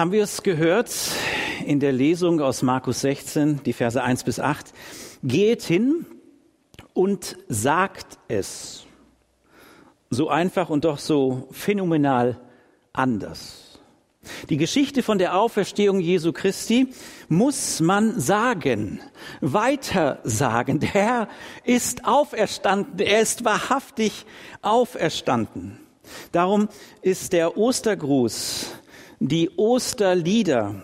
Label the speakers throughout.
Speaker 1: haben wir es gehört in der Lesung aus Markus 16, die Verse 1 bis 8. Geht hin und sagt es. So einfach und doch so phänomenal anders. Die Geschichte von der Auferstehung Jesu Christi muss man sagen, weiter sagen. Der Herr ist auferstanden, er ist wahrhaftig auferstanden. Darum ist der Ostergruß, die Osterlieder,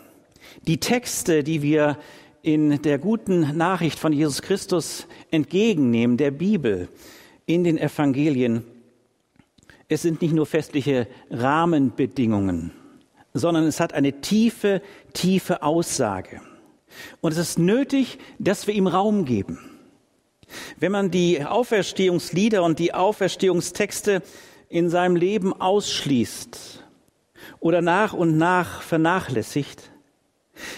Speaker 1: die Texte, die wir in der guten Nachricht von Jesus Christus entgegennehmen, der Bibel, in den Evangelien, es sind nicht nur festliche Rahmenbedingungen, sondern es hat eine tiefe, tiefe Aussage. Und es ist nötig, dass wir ihm Raum geben. Wenn man die Auferstehungslieder und die Auferstehungstexte in seinem Leben ausschließt oder nach und nach vernachlässigt,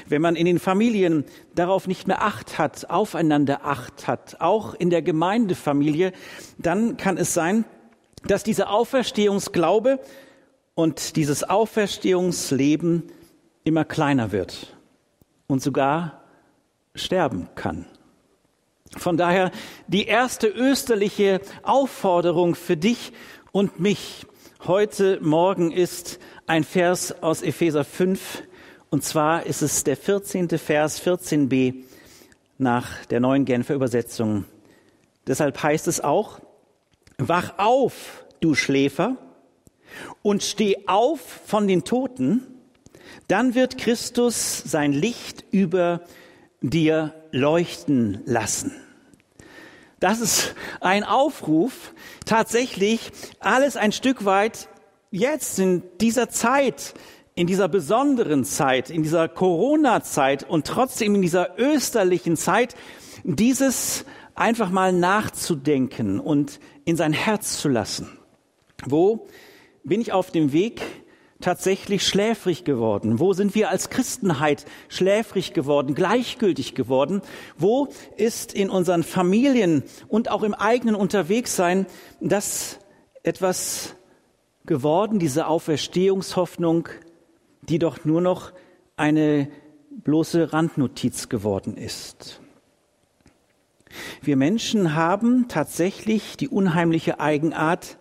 Speaker 1: wenn man in den Familien darauf nicht mehr Acht hat, aufeinander Acht hat, auch in der Gemeindefamilie, dann kann es sein, dass dieser Auferstehungsglaube und dieses Auferstehungsleben immer kleiner wird und sogar sterben kann. Von daher die erste österliche Aufforderung für dich und mich heute Morgen ist ein Vers aus Epheser 5 und zwar ist es der 14. Vers 14b nach der neuen Genfer Übersetzung. Deshalb heißt es auch, wach auf, du Schläfer, und steh auf von den Toten, dann wird Christus sein Licht über dir leuchten lassen. Das ist ein Aufruf, tatsächlich alles ein Stück weit jetzt in dieser Zeit, in dieser besonderen Zeit, in dieser Corona-Zeit und trotzdem in dieser österlichen Zeit, dieses einfach mal nachzudenken und in sein Herz zu lassen. Wo bin ich auf dem Weg tatsächlich schläfrig geworden? Wo sind wir als Christenheit schläfrig geworden, gleichgültig geworden? Wo ist in unseren Familien und auch im eigenen Unterwegssein das etwas geworden, diese Auferstehungshoffnung, die doch nur noch eine bloße Randnotiz geworden ist? Wir Menschen haben tatsächlich die unheimliche Eigenart,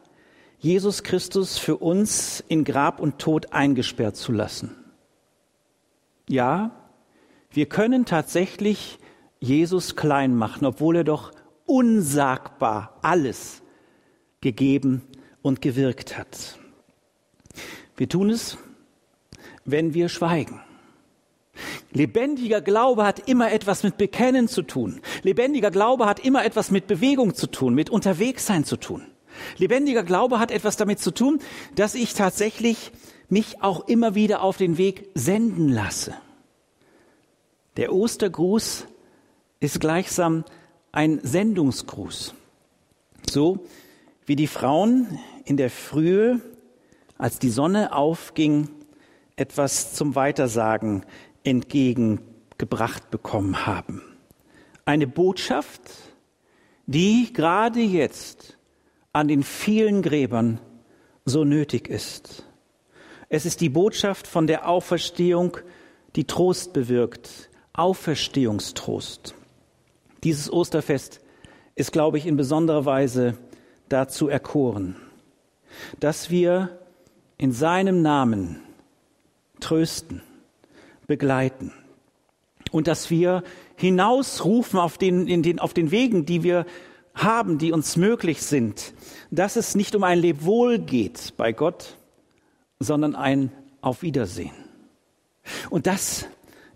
Speaker 1: Jesus Christus für uns in Grab und Tod eingesperrt zu lassen. Ja, wir können tatsächlich Jesus klein machen, obwohl er doch unsagbar alles gegeben und gewirkt hat. Wir tun es, wenn wir schweigen. Lebendiger Glaube hat immer etwas mit Bekennen zu tun. Lebendiger Glaube hat immer etwas mit Bewegung zu tun, mit Unterwegssein zu tun. Lebendiger Glaube hat etwas damit zu tun, dass ich tatsächlich mich auch immer wieder auf den Weg senden lasse. Der Ostergruß ist gleichsam ein Sendungsgruß. So wie die Frauen in der Frühe, als die Sonne aufging, etwas zum Weitersagen entgegengebracht bekommen haben. Eine Botschaft, die gerade jetzt an den vielen Gräbern so nötig ist. Es ist die Botschaft von der Auferstehung, die Trost bewirkt, Auferstehungstrost. Dieses Osterfest ist, glaube ich, in besonderer Weise dazu erkoren, dass wir in seinem Namen trösten, begleiten und dass wir hinausrufen auf den, in den, auf den Wegen, die wir haben, die uns möglich sind, dass es nicht um ein Lebwohl geht bei Gott, sondern ein Auf Wiedersehen. Und das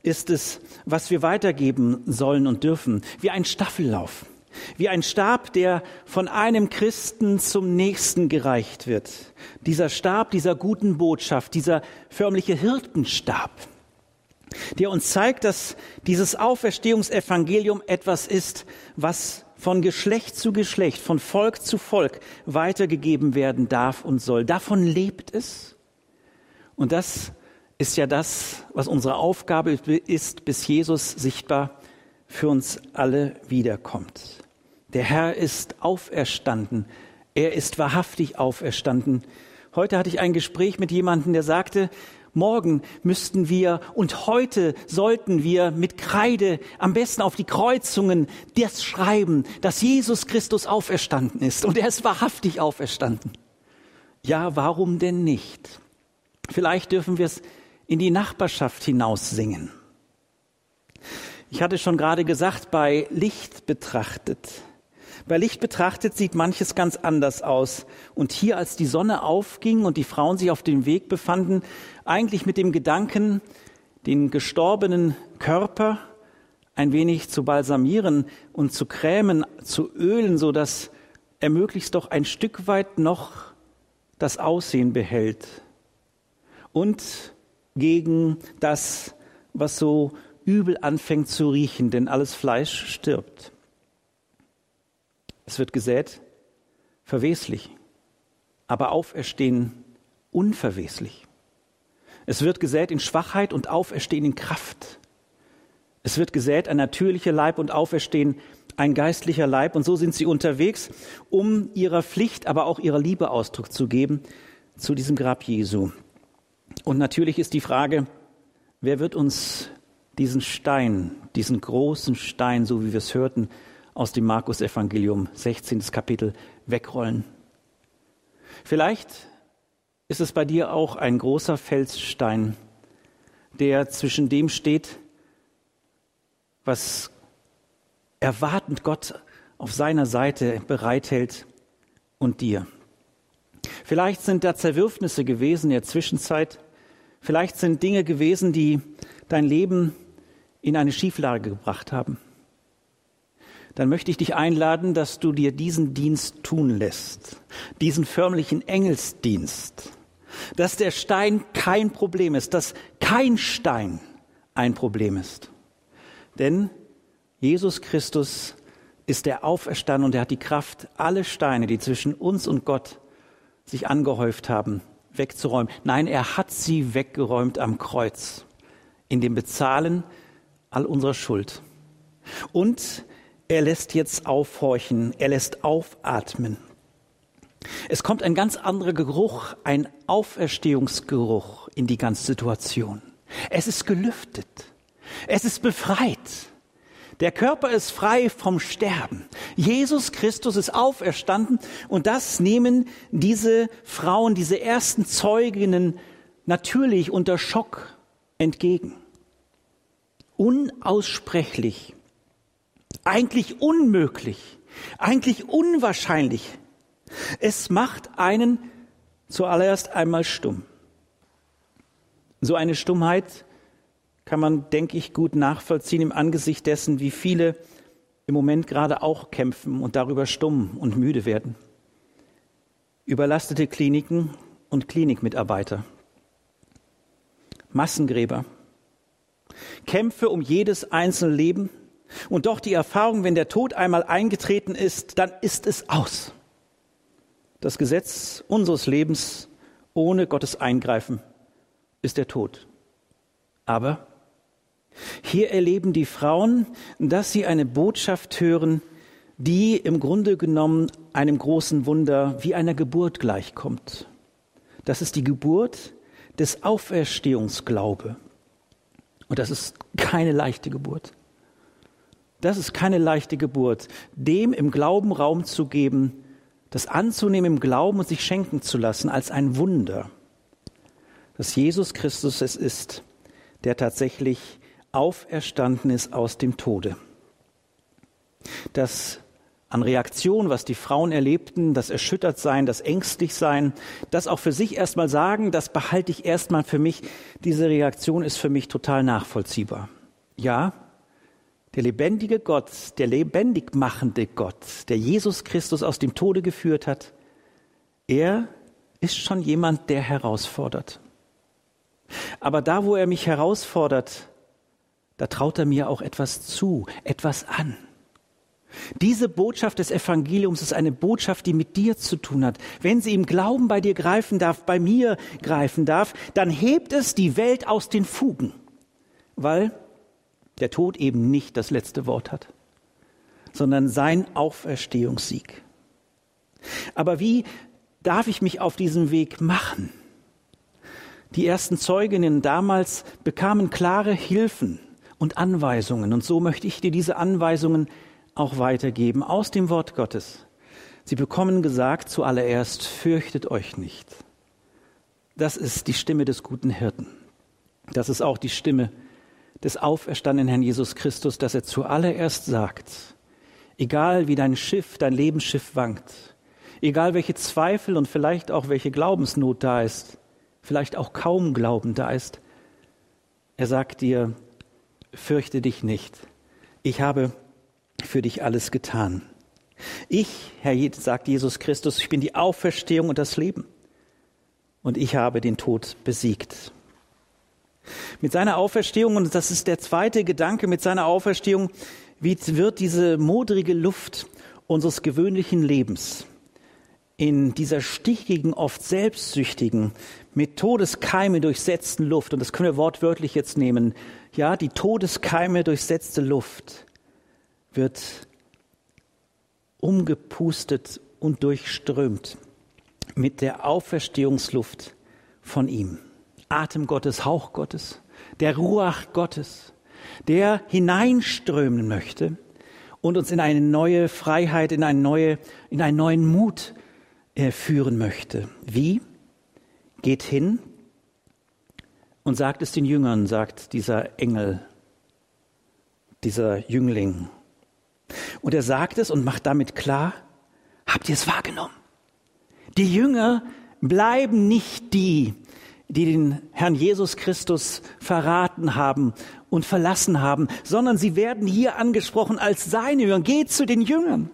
Speaker 1: ist es, was wir weitergeben sollen und dürfen, wie ein Staffellauf, wie ein Stab, der von einem Christen zum nächsten gereicht wird. Dieser Stab dieser guten Botschaft, dieser förmliche Hirtenstab, der uns zeigt, dass dieses Auferstehungsevangelium etwas ist, was von Geschlecht zu Geschlecht, von Volk zu Volk weitergegeben werden darf und soll. Davon lebt es. Und das ist ja das, was unsere Aufgabe ist, bis Jesus sichtbar für uns alle wiederkommt. Der Herr ist auferstanden. Er ist wahrhaftig auferstanden. Heute hatte ich ein Gespräch mit jemandem, der sagte, morgen müssten wir und heute sollten wir mit Kreide am besten auf die Kreuzungen das schreiben, dass Jesus Christus auferstanden ist. Und er ist wahrhaftig auferstanden. Ja, warum denn nicht? Vielleicht dürfen wir es in die Nachbarschaft hinaus singen. Ich hatte schon gerade gesagt, bei Licht betrachtet. Bei Licht betrachtet sieht manches ganz anders aus. Und hier, als die Sonne aufging und die Frauen sich auf dem Weg befanden, eigentlich mit dem Gedanken, den gestorbenen Körper ein wenig zu balsamieren und zu krämen, zu ölen, so dass er möglichst doch ein Stück weit noch das Aussehen behält. Und gegen das, was so übel anfängt zu riechen, denn alles Fleisch stirbt. Es wird gesät, verweslich, aber auferstehen unverweslich. Es wird gesät in Schwachheit und auferstehen in Kraft. Es wird gesät ein natürlicher Leib und auferstehen ein geistlicher Leib. Und so sind sie unterwegs, um ihrer Pflicht, aber auch ihrer Liebe Ausdruck zu geben zu diesem Grab Jesu. Und natürlich ist die Frage, wer wird uns diesen Stein, diesen großen Stein, so wie wir es hörten, aus dem Markus Evangelium 16. Kapitel wegrollen. Vielleicht ist es bei dir auch ein großer Felsstein, der zwischen dem steht, was erwartend Gott auf seiner Seite bereithält und dir. Vielleicht sind da Zerwürfnisse gewesen in der Zwischenzeit. Vielleicht sind Dinge gewesen, die dein Leben in eine Schieflage gebracht haben. Dann möchte ich dich einladen, dass du dir diesen Dienst tun lässt, diesen förmlichen Engelsdienst, dass der Stein kein Problem ist, dass kein Stein ein Problem ist. Denn Jesus Christus ist der Auferstanden und er hat die Kraft, alle Steine, die zwischen uns und Gott sich angehäuft haben, wegzuräumen. Nein, er hat sie weggeräumt am Kreuz, in dem Bezahlen all unserer Schuld. Und er lässt jetzt aufhorchen, er lässt aufatmen. Es kommt ein ganz anderer Geruch, ein Auferstehungsgeruch in die ganze Situation. Es ist gelüftet. Es ist befreit. Der Körper ist frei vom Sterben. Jesus Christus ist auferstanden und das nehmen diese Frauen, diese ersten Zeuginnen natürlich unter Schock entgegen. Unaussprechlich, eigentlich unmöglich, eigentlich unwahrscheinlich. Es macht einen zuallererst einmal stumm. So eine Stummheit kann man, denke ich, gut nachvollziehen im Angesicht dessen, wie viele im Moment gerade auch kämpfen und darüber stumm und müde werden. Überlastete Kliniken und Klinikmitarbeiter. Massengräber. Kämpfe um jedes einzelne Leben. Und doch die Erfahrung, wenn der Tod einmal eingetreten ist, dann ist es aus. Das Gesetz unseres Lebens ohne Gottes Eingreifen ist der Tod. Aber hier erleben die Frauen, dass sie eine Botschaft hören, die im Grunde genommen einem großen Wunder wie einer Geburt gleichkommt. Das ist die Geburt des Auferstehungsglaube. Und das ist keine leichte Geburt. Das ist keine leichte Geburt, dem im Glauben Raum zu geben, das anzunehmen im Glauben und sich schenken zu lassen als ein Wunder, dass Jesus Christus es ist, der tatsächlich auferstanden ist aus dem Tode. Das an Reaktion, was die Frauen erlebten, das Erschüttertsein, das Ängstlichsein, das auch für sich erstmal sagen, das behalte ich erstmal für mich. Diese Reaktion ist für mich total nachvollziehbar. Ja, der lebendige Gott, der lebendig machende Gott, der Jesus Christus aus dem Tode geführt hat, er ist schon jemand, der herausfordert. Aber da, wo er mich herausfordert, da traut er mir auch etwas zu, etwas an. Diese Botschaft des Evangeliums ist eine Botschaft, die mit dir zu tun hat. Wenn sie im Glauben bei dir greifen darf, bei mir greifen darf, dann hebt es die Welt aus den Fugen, weil der Tod eben nicht das letzte Wort hat, sondern sein Auferstehungssieg. Aber wie darf ich mich auf diesen Weg machen? Die ersten Zeuginnen damals bekamen klare Hilfen und Anweisungen. Und so möchte ich dir diese Anweisungen auch weitergeben aus dem Wort Gottes. Sie bekommen gesagt zuallererst, fürchtet euch nicht. Das ist die Stimme des guten Hirten. Das ist auch die Stimme des auferstandenen Herrn Jesus Christus, dass er zuallererst sagt, egal wie dein Schiff, dein Lebensschiff wankt, egal welche Zweifel und vielleicht auch welche Glaubensnot da ist, vielleicht auch kaum Glauben da ist, er sagt dir, fürchte dich nicht, ich habe für dich alles getan. Ich, Herr, sagt Jesus Christus, ich bin die Auferstehung und das Leben. Und ich habe den Tod besiegt. Mit seiner Auferstehung, und das ist der zweite Gedanke, mit seiner Auferstehung wird diese modrige Luft unseres gewöhnlichen Lebens in dieser stichigen, oft selbstsüchtigen, mit Todeskeime durchsetzten Luft, und das können wir wortwörtlich jetzt nehmen, ja, die Todeskeime durchsetzte Luft wird umgepustet und durchströmt mit der Auferstehungsluft von ihm. Atem Gottes, Hauch Gottes, der Ruach Gottes, der hineinströmen möchte und uns in eine neue Freiheit, in, eine neue, in einen neuen Mut äh, führen möchte. Wie? Geht hin und sagt es den Jüngern, sagt dieser Engel, dieser Jüngling. Und er sagt es und macht damit klar, habt ihr es wahrgenommen? Die Jünger bleiben nicht die, die den Herrn Jesus Christus verraten haben und verlassen haben, sondern sie werden hier angesprochen als seine Jünger. Geht zu den Jüngern.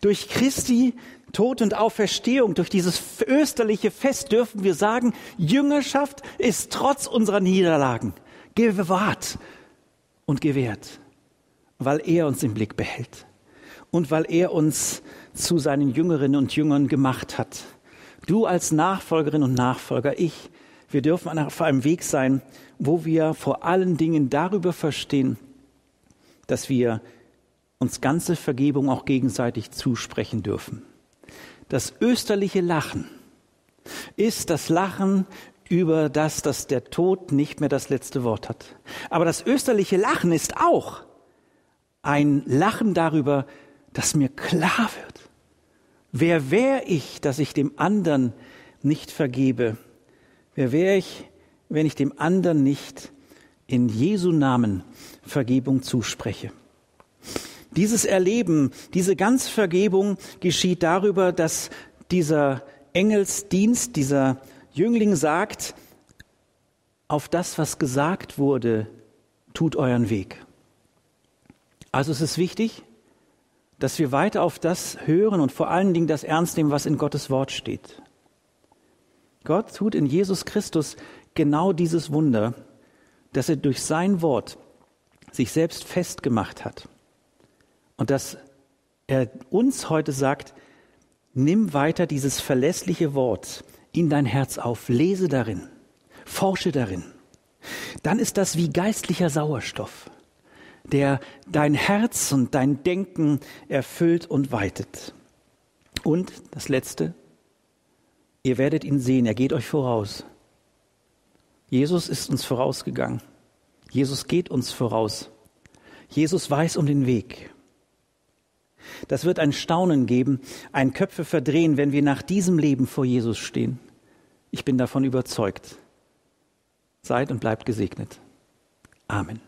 Speaker 1: Durch Christi Tod und Auferstehung, durch dieses österliche Fest dürfen wir sagen, Jüngerschaft ist trotz unserer Niederlagen gewahrt und gewährt, weil er uns im Blick behält und weil er uns zu seinen Jüngerinnen und Jüngern gemacht hat. Du als Nachfolgerin und Nachfolger, ich, wir dürfen auf einem Weg sein, wo wir vor allen Dingen darüber verstehen, dass wir uns ganze Vergebung auch gegenseitig zusprechen dürfen. Das österliche Lachen ist das Lachen über das, dass der Tod nicht mehr das letzte Wort hat. Aber das österliche Lachen ist auch ein Lachen darüber, dass mir klar wird, wer wäre ich, dass ich dem anderen nicht vergebe? Wer wäre ich, wenn ich dem anderen nicht in Jesu Namen Vergebung zuspreche? Dieses Erleben, diese Ganzvergebung geschieht darüber, dass dieser Engelsdienst, dieser Jüngling sagt, auf das, was gesagt wurde, tut euren Weg. Also es ist wichtig, dass wir weiter auf das hören und vor allen Dingen das ernst nehmen, was in Gottes Wort steht. Gott tut in Jesus Christus genau dieses Wunder, dass er durch sein Wort sich selbst festgemacht hat. Und dass er uns heute sagt, nimm weiter dieses verlässliche Wort in dein Herz auf, lese darin, forsche darin. Dann ist das wie geistlicher Sauerstoff, der dein Herz und dein Denken erfüllt und weitet. Und das Letzte, ihr werdet ihn sehen, er geht euch voraus. Jesus ist uns vorausgegangen. Jesus geht uns voraus. Jesus weiß um den Weg. Das wird ein Staunen geben, ein Köpfe verdrehen, wenn wir nach diesem Leben vor Jesus stehen. Ich bin davon überzeugt. Seid und bleibt gesegnet. Amen.